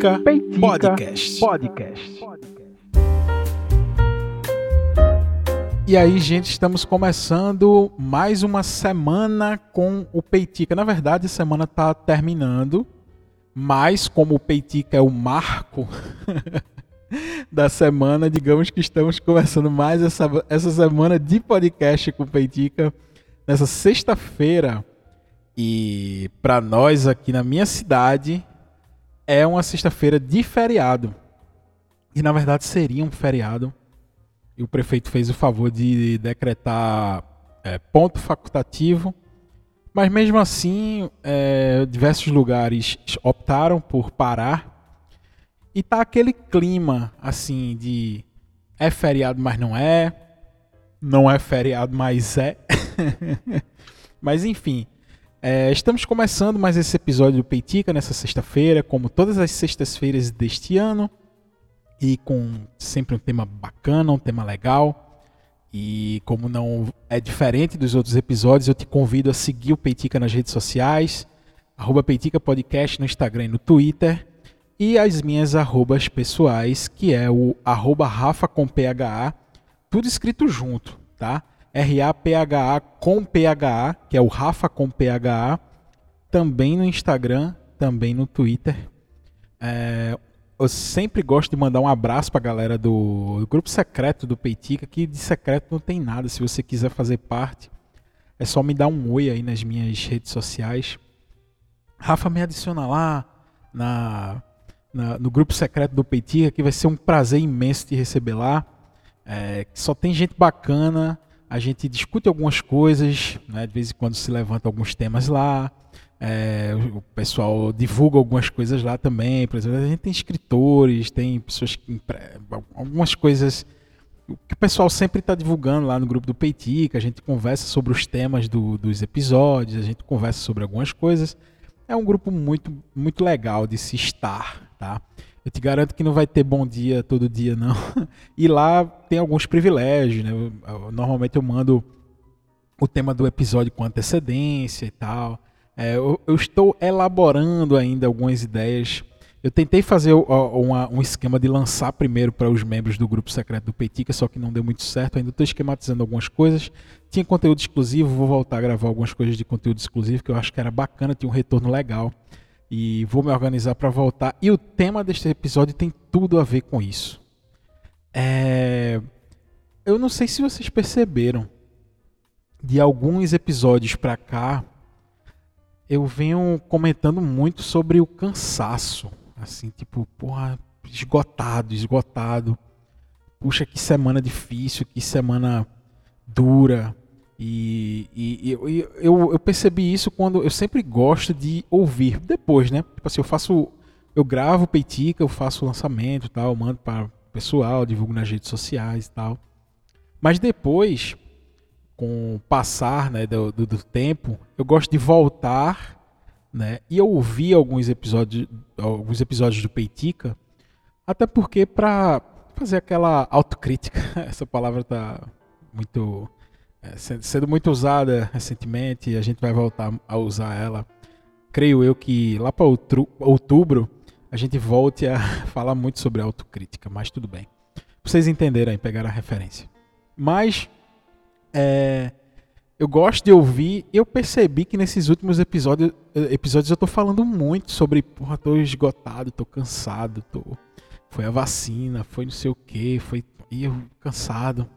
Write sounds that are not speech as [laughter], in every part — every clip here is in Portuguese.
Peitica, Peitica Podcast. Podcast. E aí, gente, estamos começando mais uma semana com o Peitica. Na verdade, a semana está terminando, mas como o Peitica é o marco [laughs] da semana, digamos que estamos começando mais essa, essa semana de podcast com o Peitica nessa sexta-feira. E para nós aqui na minha cidade é uma sexta-feira de feriado. E na verdade seria um feriado. E o prefeito fez o favor de decretar é, ponto facultativo. Mas mesmo assim, é, diversos lugares optaram por parar. E tá aquele clima assim de é feriado, mas não é. Não é feriado, mas é. [laughs] mas enfim, é, estamos começando mais esse episódio do Peitica nessa sexta-feira, como todas as sextas-feiras deste ano, e com sempre um tema bacana, um tema legal. E como não é diferente dos outros episódios, eu te convido a seguir o Peitica nas redes sociais, arroba Peitica Podcast no Instagram e no Twitter, e as minhas arrobas pessoais, que é o arroba Rafa com PHA, tudo escrito junto, tá? R-A-P-H-A com P-H-A, que é o Rafa com P-H-A, também no Instagram, também no Twitter. É, eu sempre gosto de mandar um abraço para a galera do, do, grupo secreto do Peitica, que de secreto não tem nada. Se você quiser fazer parte, é só me dar um oi aí nas minhas redes sociais. Rafa, me adiciona lá na, na no grupo secreto do Peitica, que vai ser um prazer imenso te receber lá. É, só tem gente bacana a gente discute algumas coisas, né? de vez em quando se levanta alguns temas lá, é, o pessoal divulga algumas coisas lá também, por exemplo, a gente tem escritores, tem pessoas que algumas coisas que o pessoal sempre está divulgando lá no grupo do Peitica, a gente conversa sobre os temas do, dos episódios, a gente conversa sobre algumas coisas. É um grupo muito, muito legal de se estar, tá? Eu te garanto que não vai ter bom dia todo dia, não. [laughs] E lá tem alguns privilégios, né? Normalmente eu mando o tema do episódio com antecedência e tal. É, eu, eu, estou elaborando ainda algumas ideias. Eu tentei fazer uma, um esquema de lançar primeiro para os membros do grupo secreto do Petica, só que não deu muito certo. Ainda estou esquematizando algumas coisas. Tinha conteúdo exclusivo, vou voltar a gravar algumas coisas de conteúdo exclusivo que eu acho que era bacana, tinha um retorno legal e vou me organizar para voltar. E o tema deste episódio tem tudo a ver com isso. É... Eu não sei se vocês perceberam, de alguns episódios para cá, eu venho comentando muito sobre o cansaço. Assim, tipo, porra, esgotado, esgotado. Puxa, que semana difícil, que semana dura. E, e, e eu, eu, percebi isso quando eu sempre gosto de ouvir depois, né? Tipo assim, eu faço. Eu gravo peitica, eu faço lançamento e tal, mando para o pessoal, divulgo nas redes sociais e tal. Mas depois, com o passar né, do, do, do tempo, eu gosto de voltar né, e ouvir alguns episódios, alguns episódios do Peitica, até porque para fazer aquela autocrítica, [laughs] essa palavra tá muito é, sendo muito usada recentemente, a gente vai voltar a usar ela. Creio eu que lá para outubro a gente volte a [laughs] falar muito sobre autocrítica, mas tudo bem. vocês entenderem, pegar a referência. Mas é, eu gosto de ouvir. Eu percebi que nesses últimos episódios, episódios eu estou falando muito sobre, porra, tô esgotado, tô cansado, tô foi a vacina, foi não sei o que, foi eu cansado.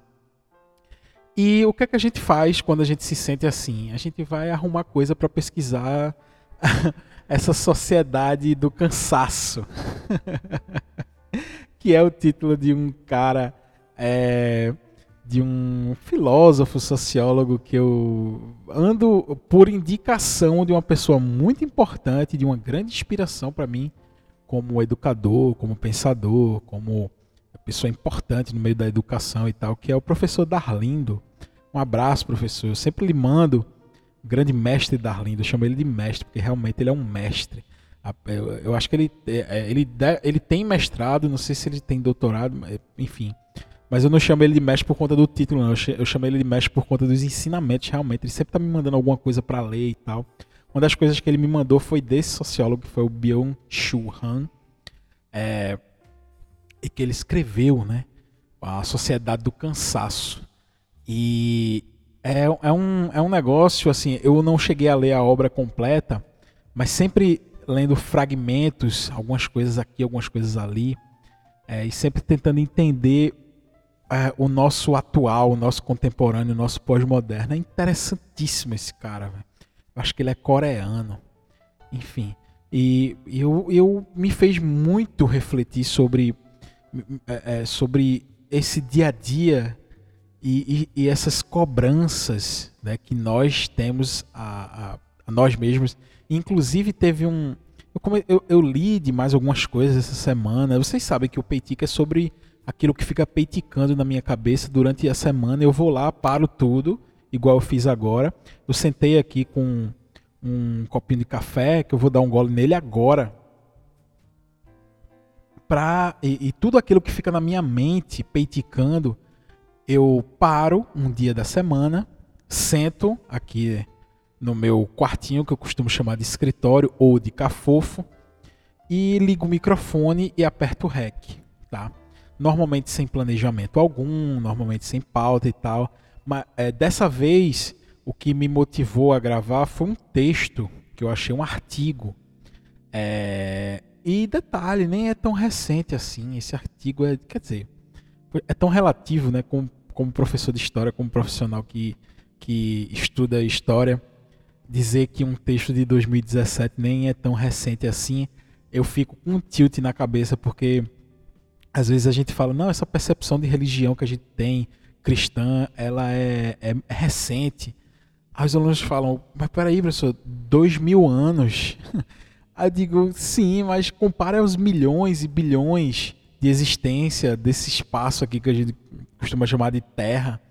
E o que é que a gente faz quando a gente se sente assim? A gente vai arrumar coisa para pesquisar [laughs] essa sociedade do cansaço, [laughs] que é o título de um cara, é, de um filósofo, sociólogo que eu ando por indicação de uma pessoa muito importante, de uma grande inspiração para mim, como educador, como pensador, como pessoa importante no meio da educação e tal, que é o professor Darlindo. Um abraço, professor. Eu sempre lhe mando grande mestre Darlindo. Eu chamo ele de mestre, porque realmente ele é um mestre. Eu acho que ele, é, é, ele, ele tem mestrado, não sei se ele tem doutorado, enfim. Mas eu não chamo ele de mestre por conta do título, não. Eu chamo ele de mestre por conta dos ensinamentos, realmente. Ele sempre está me mandando alguma coisa para ler e tal. Uma das coisas que ele me mandou foi desse sociólogo, que foi o Byung-Chul Han, é, que ele escreveu, né? A Sociedade do Cansaço. E é, é, um, é um negócio, assim, eu não cheguei a ler a obra completa, mas sempre lendo fragmentos, algumas coisas aqui, algumas coisas ali, é, e sempre tentando entender é, o nosso atual, o nosso contemporâneo, o nosso pós-moderno. É interessantíssimo esse cara, véio. Eu acho que ele é coreano. Enfim. E eu, eu me fez muito refletir sobre, é, é, sobre esse dia a dia e, e, e essas cobranças né, que nós temos a, a, a, nós mesmos. Inclusive teve um. Eu, eu, eu, li de mais algumas coisas essa semana. Vocês sabem que o Peitica é sobre aquilo que fica peiticando na minha cabeça durante a semana. Eu vou lá, paro tudo, igual eu fiz agora. Eu sentei aqui com um copinho de café, que eu vou dar um gole nele agora. Pra, e, e tudo aquilo que fica na minha mente peiticando, eu paro um dia da semana, sento aqui no meu quartinho, que eu costumo chamar de escritório ou de cafofo, e ligo o microfone e aperto o REC, tá? Normalmente sem planejamento algum, normalmente sem pauta e tal. Mas é, dessa vez, o que me motivou a gravar foi um texto que eu achei um artigo. É, e detalhe, nem é tão recente assim. Esse artigo é, quer dizer, é tão relativo, né? Como, como professor de história, como profissional que, que estuda história, dizer que um texto de 2017 nem é tão recente assim, eu fico com um tilt na cabeça, porque às vezes a gente fala, não, essa percepção de religião que a gente tem, cristã, ela é, é, é recente. Aí os alunos falam, mas peraí, professor, dois mil anos. [laughs] Aí eu digo, sim, mas compara os milhões e bilhões de existência desse espaço aqui que a gente costuma chamar de Terra.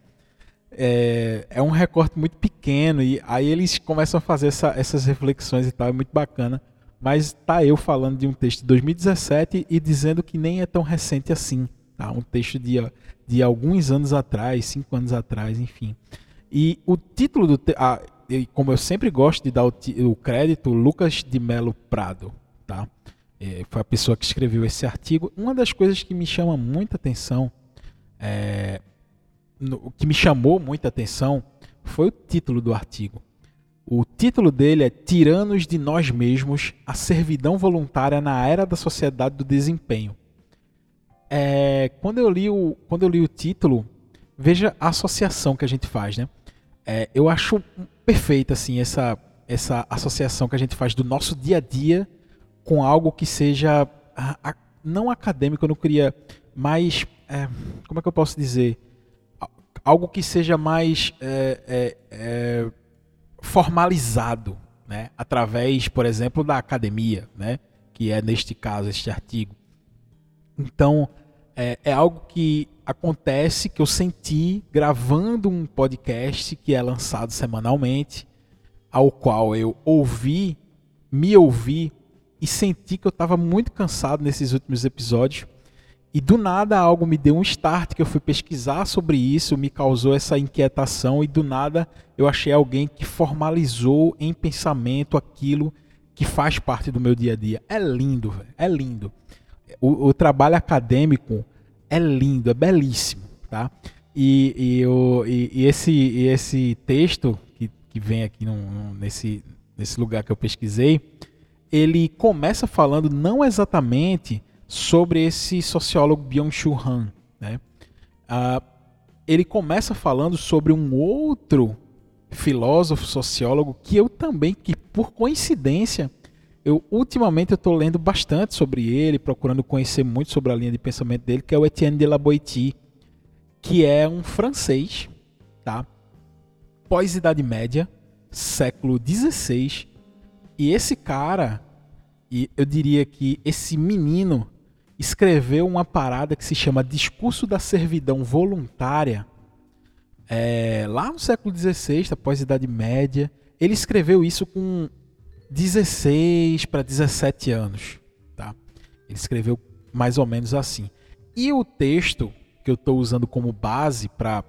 É, é um recorte muito pequeno e aí eles começam a fazer essa, essas reflexões e tal, é muito bacana. Mas tá eu falando de um texto de 2017 e dizendo que nem é tão recente assim. Tá? Um texto de, de alguns anos atrás, cinco anos atrás, enfim. E o título do. Te ah, como eu sempre gosto de dar o, o crédito, Lucas de Melo Prado. Tá? é, foi a pessoa que escreveu esse artigo. Uma das coisas que me chama muita atenção, é, que me chamou muita atenção, foi o título do artigo. O título dele é Tiranos de Nós Mesmos: A Servidão Voluntária na Era da Sociedade do Desempenho. É, quando, eu li o, quando eu li o título, veja a associação que a gente faz, né? É, eu acho perfeita assim essa, essa associação que a gente faz do nosso dia a dia com algo que seja não acadêmico, eu não queria mais. É, como é que eu posso dizer? Algo que seja mais é, é, é, formalizado, né? através, por exemplo, da academia, né? que é neste caso este artigo. Então, é, é algo que acontece, que eu senti gravando um podcast que é lançado semanalmente, ao qual eu ouvi, me ouvi e senti que eu estava muito cansado nesses últimos episódios. E do nada algo me deu um start que eu fui pesquisar sobre isso, me causou essa inquietação e do nada eu achei alguém que formalizou em pensamento aquilo que faz parte do meu dia a dia. É lindo, véio, é lindo. O, o, trabalho acadêmico é lindo, é belíssimo, tá? E, e, o, e, e esse, e esse texto que, que vem aqui nesse, nesse lugar que eu pesquisei, ele começa falando não exatamente sobre esse sociólogo Byung-Chul Han, né? Ah, ele começa falando sobre um outro filósofo sociólogo que eu também, que por coincidência, eu ultimamente eu estou lendo bastante sobre ele, procurando conhecer muito sobre a linha de pensamento dele, que é o Etienne de la Boétie, que é um francês, tá? Pós-Idade Média, século XVI, e esse cara, e eu diria que esse menino escreveu uma parada que se chama Discurso da Servidão Voluntária, é, lá no século XVI, após a Idade Média. Ele escreveu isso com 16 para 17 anos. Tá? Ele escreveu mais ou menos assim. E o texto que eu estou usando como base para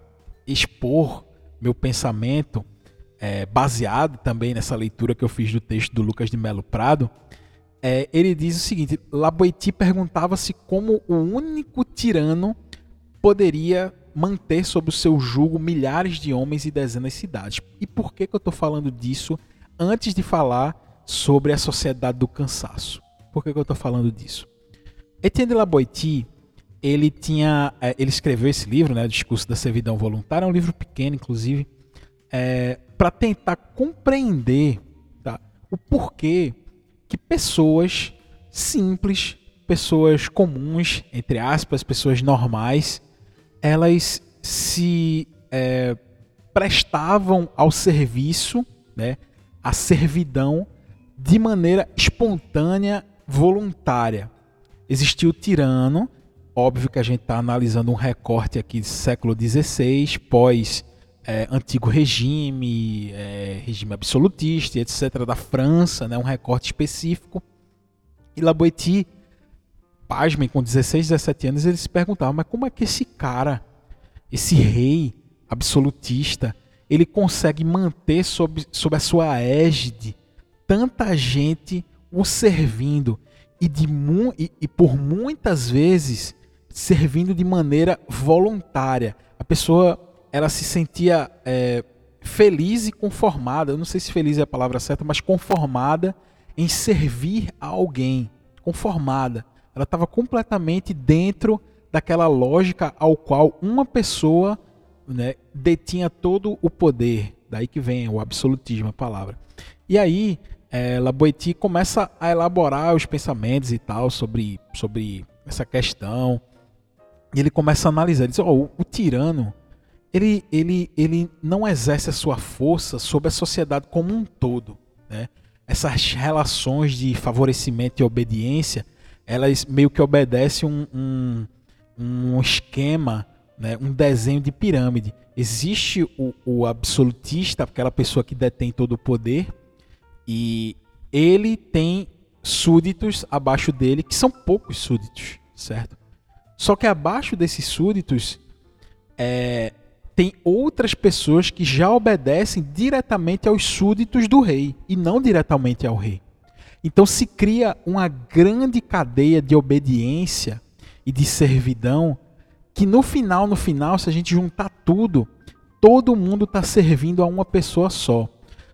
expor meu pensamento é, baseado também nessa leitura que eu fiz do texto do Lucas de Melo Prado, é, ele diz o seguinte: Laboiti perguntava se como o único tirano poderia manter sob o seu jugo milhares de homens e dezenas de cidades. E por que, que eu estou falando disso antes de falar sobre a sociedade do cansaço? Por que, que eu estou falando disso? Etienne de Laboiti, ele tinha, é, ele escreveu esse livro, né, Discurso da Servidão Voluntária, é um livro pequeno, inclusive, é, para tentar compreender tá, o porquê que pessoas simples, pessoas comuns, entre aspas, pessoas normais, elas se é, prestavam ao serviço, né, à servidão, de maneira espontânea, voluntária. Existia o tirano, óbvio que a gente está analisando um recorte aqui do século XVI, pós é, antigo regime, é, regime absolutista, etc., da França, né, um recorte específico. E Laboiti pasmem, com 16, 17 anos, ele se perguntava, mas como é que esse cara, esse rei absolutista, ele consegue manter sob, sob a sua égide tanta gente o servindo e, de e, e por muitas vezes servindo de maneira voluntária. A pessoa ela se sentia é, feliz e conformada. Eu não sei se feliz é a palavra certa, mas conformada em servir a alguém. Conformada. Ela estava completamente dentro daquela lógica ao qual uma pessoa né, detinha todo o poder. Daí que vem o absolutismo, a palavra. E aí, é, Laboiti começa a elaborar os pensamentos e tal sobre, sobre essa questão. E ele começa a analisar. Ele diz: oh, o, o tirano ele, ele, ele não exerce a sua força sobre a sociedade como um todo. Né? Essas relações de favorecimento e obediência elas meio que obedecem um, um, um esquema, né, um desenho de pirâmide. Existe o, o absolutista, aquela pessoa que detém todo o poder, e ele tem súditos abaixo dele, que são poucos súditos, certo? Só que abaixo desses súditos é, tem outras pessoas que já obedecem diretamente aos súditos do rei e não diretamente ao rei. Então se cria uma grande cadeia de obediência e de servidão que no final, no final, se a gente juntar tudo, todo mundo está servindo a uma pessoa só.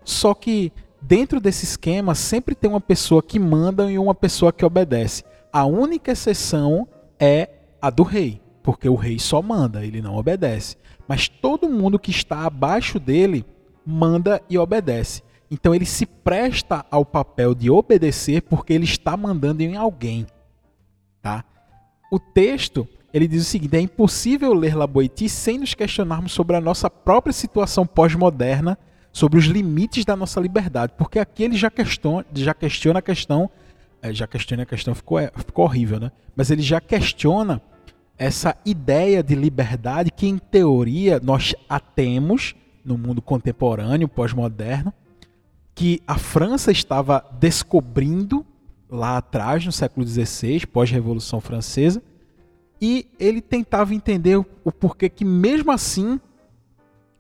Só que dentro desse esquema sempre tem uma pessoa que manda e uma pessoa que obedece. A única exceção é a do rei, porque o rei só manda, ele não obedece. Mas todo mundo que está abaixo dele manda e obedece. Então ele se presta ao papel de obedecer porque ele está mandando em alguém, tá? O texto ele diz o seguinte: é impossível ler Laboiti sem nos questionarmos sobre a nossa própria situação pós-moderna, sobre os limites da nossa liberdade, porque aqui ele já questiona, já questiona a questão, é, já questiona a questão ficou, é, ficou horrível, né? Mas ele já questiona essa ideia de liberdade que em teoria nós a temos no mundo contemporâneo, pós-moderno, que a França estava descobrindo lá atrás, no século XVI, pós-Revolução Francesa, e ele tentava entender o porquê que, mesmo assim,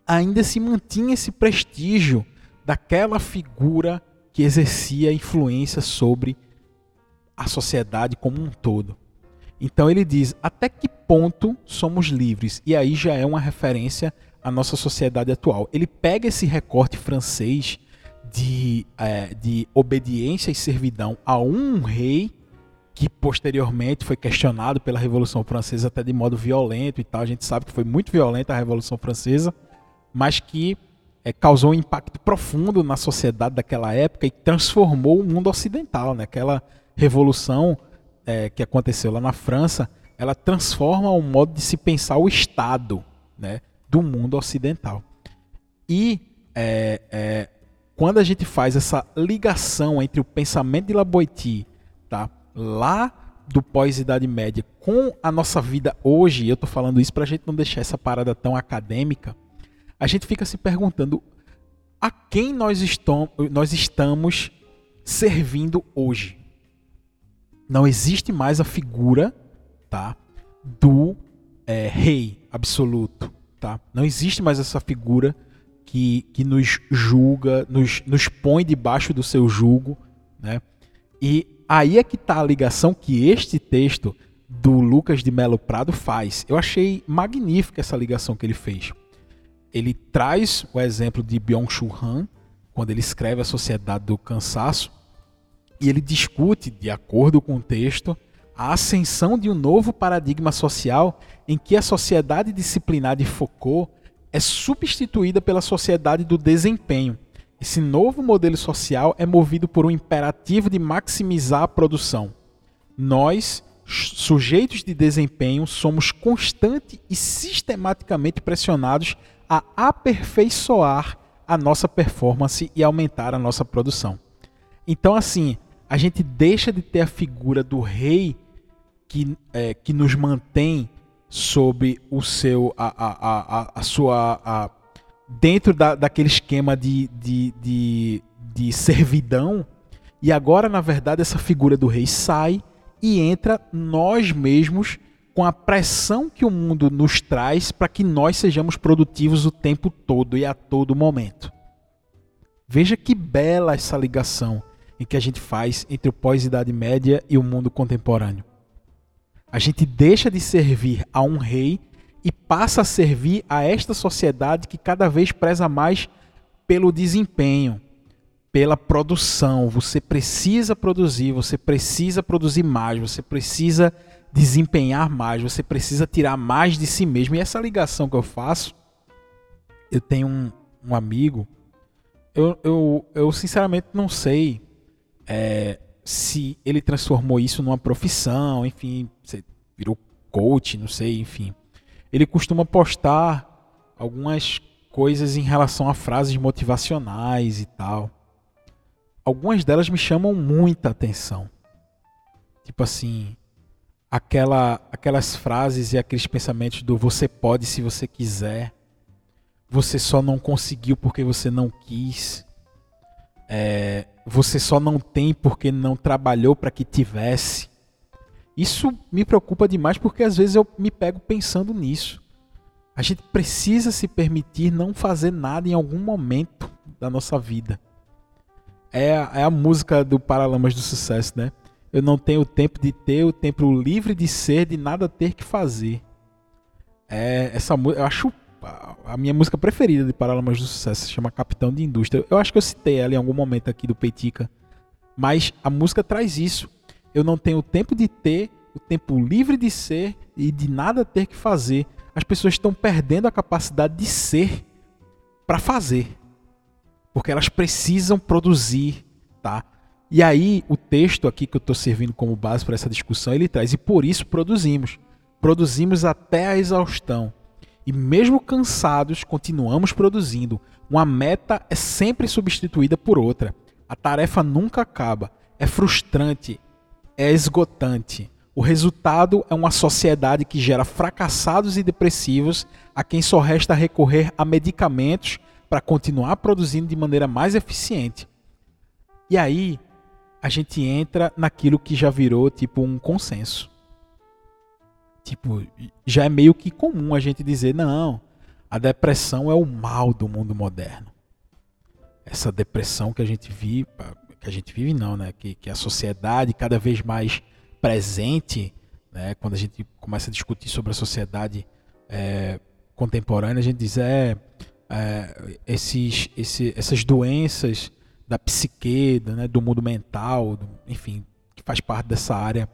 ainda se mantinha esse prestígio daquela figura que exercia influência sobre a sociedade como um todo. Então ele diz: até que ponto somos livres? E aí já é uma referência à nossa sociedade atual. Ele pega esse recorte francês de, é, de obediência e servidão a um rei que posteriormente foi questionado pela Revolução Francesa até de modo violento e tal. A gente sabe que foi muito violenta a Revolução Francesa, mas que é, causou um impacto profundo na sociedade daquela época e transformou o mundo ocidental. Né? Aquela revolução é, que aconteceu lá na França, ela transforma o modo de se pensar o Estado né, do mundo ocidental. E é, é quando a gente faz essa ligação entre o pensamento de Laboiti, tá, lá do pós-idade média, com a nossa vida hoje, eu estou falando isso para a gente não deixar essa parada tão acadêmica, a gente fica se perguntando a quem nós, estamos, nós estamos servindo hoje. Não existe mais a figura tá, do é, rei absoluto. Tá? Não existe mais essa figura que, que nos julga, nos, nos põe debaixo do seu jugo, né? E aí é que está a ligação que este texto do Lucas de Melo Prado faz. Eu achei magnífica essa ligação que ele fez. Ele traz o exemplo de Byung-Chul Han, quando ele escreve A Sociedade do Cansaço, e ele discute, de acordo com o texto, a ascensão de um novo paradigma social em que a sociedade disciplinar de Foucault é substituída pela sociedade do desempenho. Esse novo modelo social é movido por um imperativo de maximizar a produção. Nós, sujeitos de desempenho, somos constante e sistematicamente pressionados a aperfeiçoar a nossa performance e aumentar a nossa produção. Então, assim, a gente deixa de ter a figura do rei que, é, que nos mantém sob o seu a, a, a, a sua a, dentro da, daquele esquema de, de, de, de servidão e agora na verdade essa figura do rei sai e entra nós mesmos com a pressão que o mundo nos traz para que nós sejamos produtivos o tempo todo e a todo momento. Veja que bela essa ligação em que a gente faz entre o pós-idade média e o mundo contemporâneo. A gente deixa de servir a um rei e passa a servir a esta sociedade que cada vez preza mais pelo desempenho, pela produção. Você precisa produzir, você precisa produzir mais, você precisa desempenhar mais, você precisa tirar mais de si mesmo. E essa ligação que eu faço, eu tenho um, um amigo, eu, eu, eu sinceramente não sei é, se ele transformou isso numa profissão, enfim, virou coach, não sei, enfim. Ele costuma postar algumas coisas em relação a frases motivacionais e tal. Algumas delas me chamam muita atenção. Tipo assim, aquela, aquelas frases e aqueles pensamentos do você pode se você quiser, você só não conseguiu porque você não quis, é, você só não tem porque não trabalhou para que tivesse. Isso me preocupa demais porque às vezes eu me pego pensando nisso. A gente precisa se permitir não fazer nada em algum momento da nossa vida. É, é a música do Paralamas do Sucesso, né? Eu não tenho tempo de ter, o tempo livre de ser, de nada ter que fazer. É, essa eu acho a minha música preferida de Paralamas do Sucesso, se chama Capitão de Indústria. Eu acho que eu citei ela em algum momento aqui do Peitica. Mas a música traz isso. Eu não tenho tempo de ter, o tempo livre de ser e de nada ter que fazer. As pessoas estão perdendo a capacidade de ser para fazer. Porque elas precisam produzir, tá? E aí, o texto aqui que eu estou servindo como base para essa discussão, ele traz, e por isso produzimos. Produzimos até a exaustão. E mesmo cansados, continuamos produzindo. Uma meta é sempre substituída por outra. A tarefa nunca acaba. É frustrante, é esgotante. O resultado é uma sociedade que gera fracassados e depressivos a quem só resta recorrer a medicamentos para continuar produzindo de maneira mais eficiente. E aí, a gente entra naquilo que já virou tipo um consenso. Tipo, já é meio que comum a gente dizer, não, a depressão é o mal do mundo moderno. Essa depressão que a gente vive, que a gente vive não, né? Que, que a sociedade cada vez mais presente, né? Quando a gente começa a discutir sobre a sociedade é, contemporânea, a gente diz, é, é esses, esse, essas doenças da psique, né, do mundo mental, do, enfim, que faz parte dessa área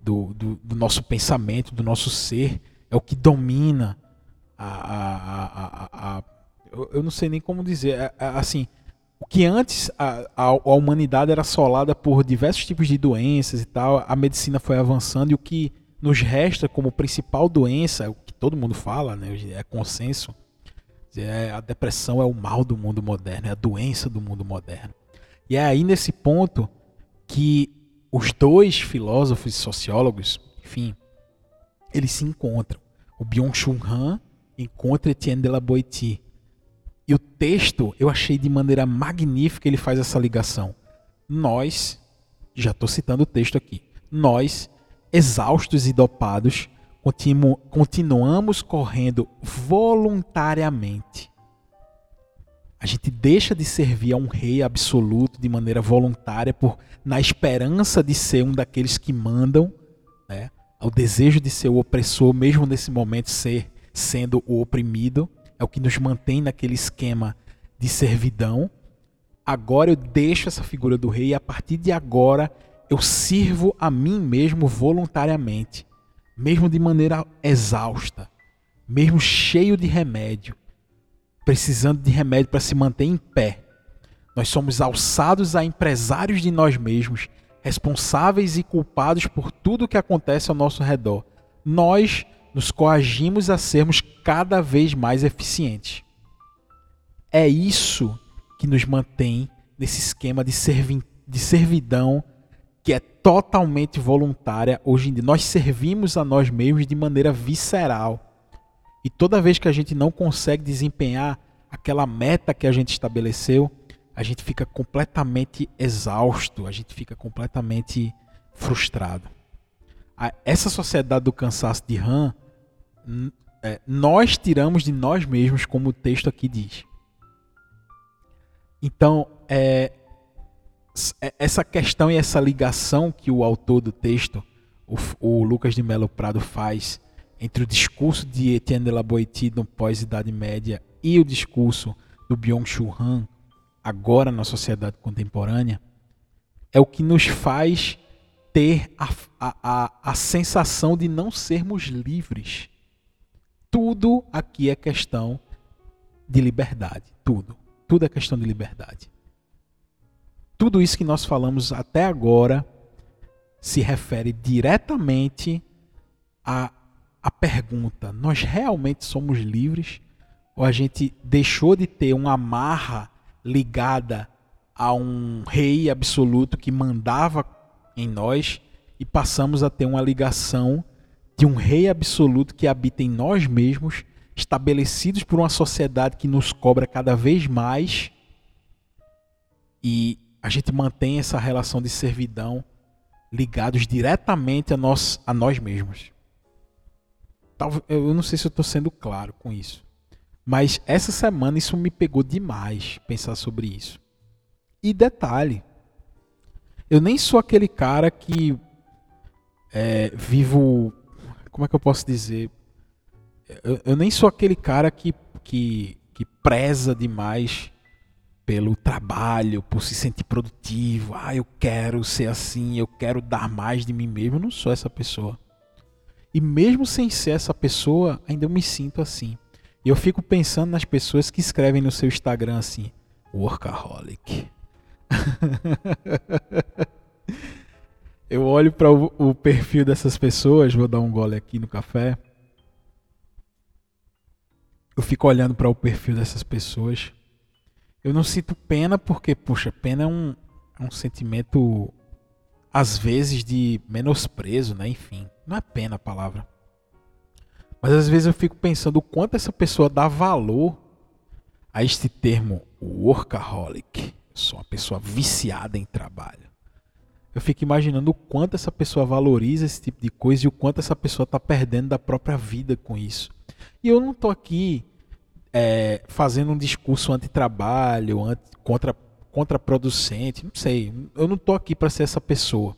do, do, do, nosso pensamento, do nosso ser, é o que domina a. a, a, a eu, eu, não sei nem como dizer. É, é, assim, o que antes a, humanidade era assolada por diversos tipos de doenças e tal, a medicina foi avançando e o que nos resta como principal doença, o que todo mundo fala, né, é consenso, é, a depressão é o mal do mundo moderno, é a doença do mundo moderno. E é aí nesse ponto que os dois filósofos e sociólogos, enfim, eles se encontram. O Byung-Chul Han encontra Etienne de la Boétie. E o texto, eu achei de maneira magnífica, ele faz essa ligação. Nós, já estou citando o texto aqui, nós, exaustos e dopados, Continu continuamos correndo voluntariamente. A gente deixa de servir a um rei absoluto de maneira voluntária por na esperança de ser um daqueles que mandam, né? Ao desejo de ser o opressor, mesmo nesse momento ser sendo o oprimido, é o que nos mantém naquele esquema de servidão. Agora eu deixo essa figura do rei e a partir de agora eu sirvo a mim mesmo voluntariamente, mesmo de maneira exausta, mesmo cheio de remédio, precisando de remédio para se manter em pé. Nós somos alçados a empresários de nós mesmos, responsáveis e culpados por tudo que acontece ao nosso redor. Nós nos coagimos a sermos cada vez mais eficientes. É isso que nos mantém nesse esquema de, servi de servidão que é totalmente voluntária hoje em dia. Nós servimos a nós mesmos de maneira visceral. E toda vez que a gente não consegue desempenhar aquela meta que a gente estabeleceu, a gente fica completamente exausto, a gente fica completamente frustrado. Essa sociedade do cansaço de Han é, nós tiramos de nós mesmos, como o texto aqui diz. Então, é, é, essa questão e essa ligação que o autor do texto, o, o Lucas de Melo Prado, faz entre o discurso de Etienne de la Boétie no pós-Idade Média e o discurso do Byung-Chul Han, agora na sociedade contemporânea, é o que nos faz ter a, a, a, a sensação de não sermos livres tudo aqui é questão de liberdade. Tudo. Tudo é questão de liberdade. Tudo isso que nós falamos até agora se refere diretamente à, à pergunta: nós realmente somos livres? Ou a gente deixou de ter uma amarra ligada a um rei absoluto que mandava em nós e passamos a ter uma ligação de um rei absoluto que habita em nós mesmos, estabelecidos por uma sociedade que nos cobra cada vez mais, e a gente mantém essa relação de servidão ligados diretamente a nós, a nós mesmos. Eu não sei se eu estou sendo claro com isso. Mas essa semana isso me pegou demais pensar sobre isso. E detalhe, eu nem sou aquele cara que é, vivo como é que eu posso dizer? Eu, eu nem sou aquele cara que, que, que preza demais pelo trabalho, por se sentir produtivo. Ah, eu quero ser assim, eu quero dar mais de mim mesmo. Eu não sou essa pessoa. E mesmo sem ser essa pessoa, ainda eu me sinto assim. E eu fico pensando nas pessoas que escrevem no seu Instagram assim: workaholic. [laughs] eu olho para o, o, perfil dessas pessoas, vou dar um gole aqui no café. Eu fico olhando para o perfil dessas pessoas. Eu não sinto pena porque, puxa, pena é um, é um sentimento às vezes de menosprezo, né? Enfim, não é pena a palavra. Mas às vezes eu fico pensando o quanto essa pessoa dá valor a este termo workaholic. Eu sou uma pessoa viciada em trabalho eu fico imaginando o quanto essa pessoa valoriza esse tipo de coisa e o quanto essa pessoa está perdendo da própria vida com isso. E eu não estou aqui é, fazendo um discurso anti-trabalho, anti, contra, contraproducente, não sei. Eu não estou aqui para ser essa pessoa.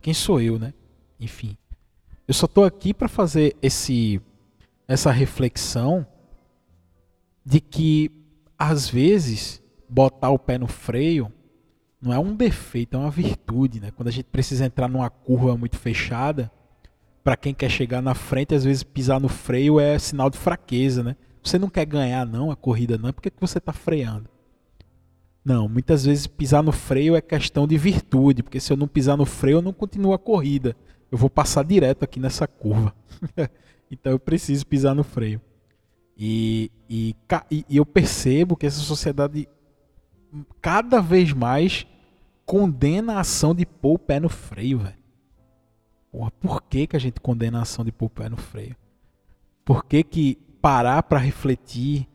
Quem sou eu, né? Enfim. Eu só estou aqui para fazer esse, essa reflexão de que, às vezes, botar o pé no freio não é um defeito, é uma virtude, né? Quando a gente precisa entrar numa curva muito fechada, para quem quer chegar na frente, às vezes pisar no freio é sinal de fraqueza, né? Você não quer ganhar não a corrida não, por que você está freando? Não, muitas vezes pisar no freio é questão de virtude, porque se eu não pisar no freio, eu não continuo a corrida. Eu vou passar direto aqui nessa curva. [laughs] então eu preciso pisar no freio. E, e, e eu percebo que essa sociedade cada vez mais condena a ação de pôr o pé no freio, velho. Porra, por que, que a gente condena a ação de pôr o pé no freio? Por que, que parar para refletir,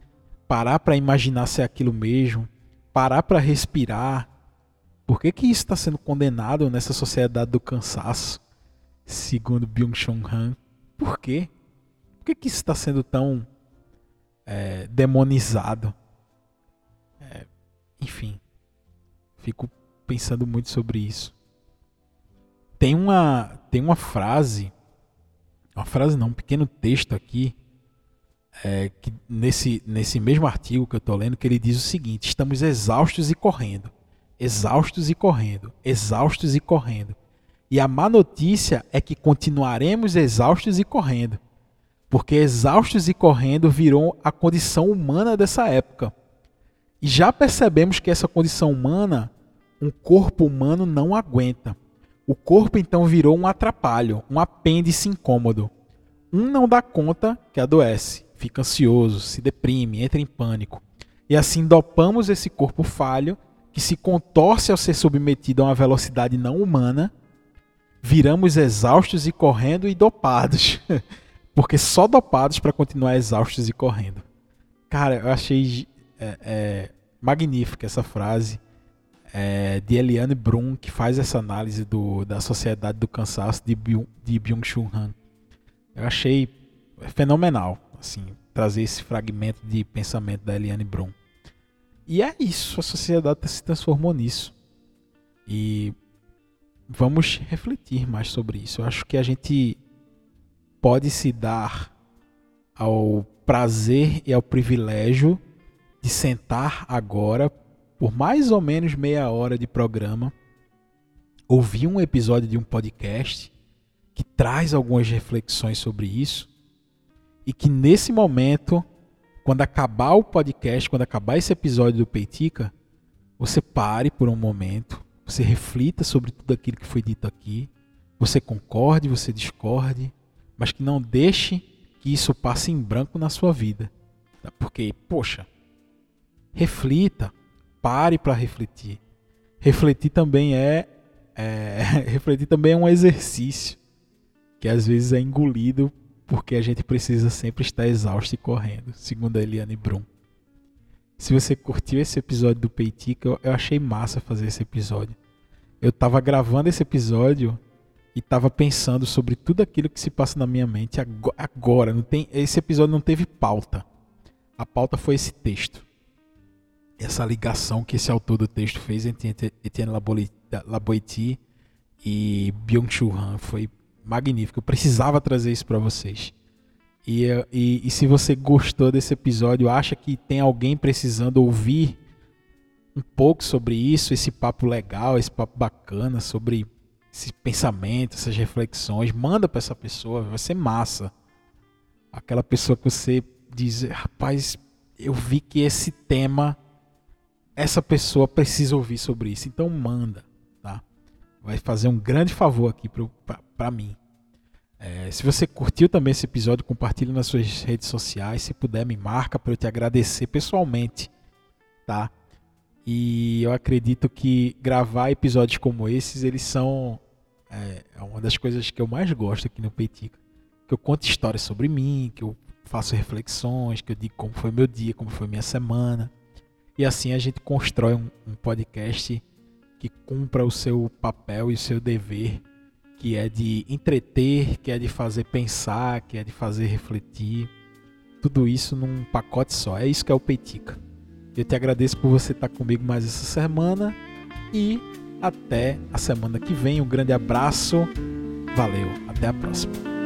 parar para imaginar se é aquilo mesmo, parar para respirar, por que, que isso está sendo condenado nessa sociedade do cansaço, segundo Byung-Chul Han? Por quê? Por que, que isso está sendo tão é, demonizado? enfim, fico pensando muito sobre isso. Tem uma, tem uma frase, uma frase não, um pequeno texto aqui, é, que nesse, nesse mesmo artigo que eu estou lendo, que ele diz o seguinte: estamos exaustos e correndo, exaustos e correndo, exaustos e correndo. E a má notícia é que continuaremos exaustos e correndo, porque exaustos e correndo virou a condição humana dessa época. E já percebemos que essa condição humana, um corpo humano não aguenta. O corpo então virou um atrapalho, um apêndice incômodo. Um não dá conta que adoece, fica ansioso, se deprime, entra em pânico. E assim dopamos esse corpo falho que se contorce ao ser submetido a uma velocidade não humana, viramos exaustos e correndo e dopados. [laughs] Porque só dopados para continuar exaustos e correndo. Cara, eu achei é, é, magnífica essa frase é, de Eliane Brum, que faz essa análise do, da sociedade do cansaço de, Byung-Chul Han. Eu achei fenomenal, assim, trazer esse fragmento de pensamento da Eliane Brum. E é isso, a sociedade se transformou nisso. E vamos refletir mais sobre isso. Eu acho que a gente pode se dar ao prazer e ao privilégio de sentar agora por mais ou menos meia hora de programa, ouvir um episódio de um podcast que traz algumas reflexões sobre isso e que nesse momento, quando acabar o podcast, quando acabar esse episódio do Peitica, você pare por um momento, você reflita sobre tudo aquilo que foi dito aqui, você concorde, você discorde, mas que não deixe que isso passe em branco na sua vida. Porque, poxa, reflita, pare para refletir. Refletir também é, é [laughs] refletir também é um exercício que às vezes é engolido porque a gente precisa sempre estar exausto e correndo, segundo a Eliane Brum. Se você curtiu esse episódio do Peitica, eu, achei massa fazer esse episódio. Eu estava gravando esse episódio e estava pensando sobre tudo aquilo que se passa na minha mente agora. Não tem, esse episódio não teve pauta. A pauta foi esse texto essa ligação que esse autor do texto fez entre Etienne Laboiti e Byung-Chul Han foi magnífico. Eu precisava trazer isso para vocês. E, e, e, se você gostou desse episódio, acha que tem alguém precisando ouvir um pouco sobre isso, esse papo legal, esse papo bacana sobre esse pensamento, essas reflexões, manda para essa pessoa, vai ser massa. Aquela pessoa que você diz, rapaz, eu vi que esse tema essa pessoa precisa ouvir sobre isso. Então manda, tá? Vai fazer um grande favor aqui para mim. É, se você curtiu também esse episódio, compartilhe nas suas redes sociais. Se puder, me marca para eu te agradecer pessoalmente, tá? E eu acredito que gravar episódios como esses, eles são é, é uma das coisas que eu mais gosto aqui no Peitica. Que eu conto histórias sobre mim, que eu faço reflexões, que eu digo como foi meu dia, como foi minha semana. E assim a gente constrói um, um podcast que cumpra o seu papel e o seu dever, que é de entreter, que é de fazer pensar, que é de fazer refletir. Tudo isso num pacote só. É isso que é o Peitica. Eu te agradeço por você estar comigo mais essa semana e até a semana que vem. Um grande abraço. Valeu, até a próxima.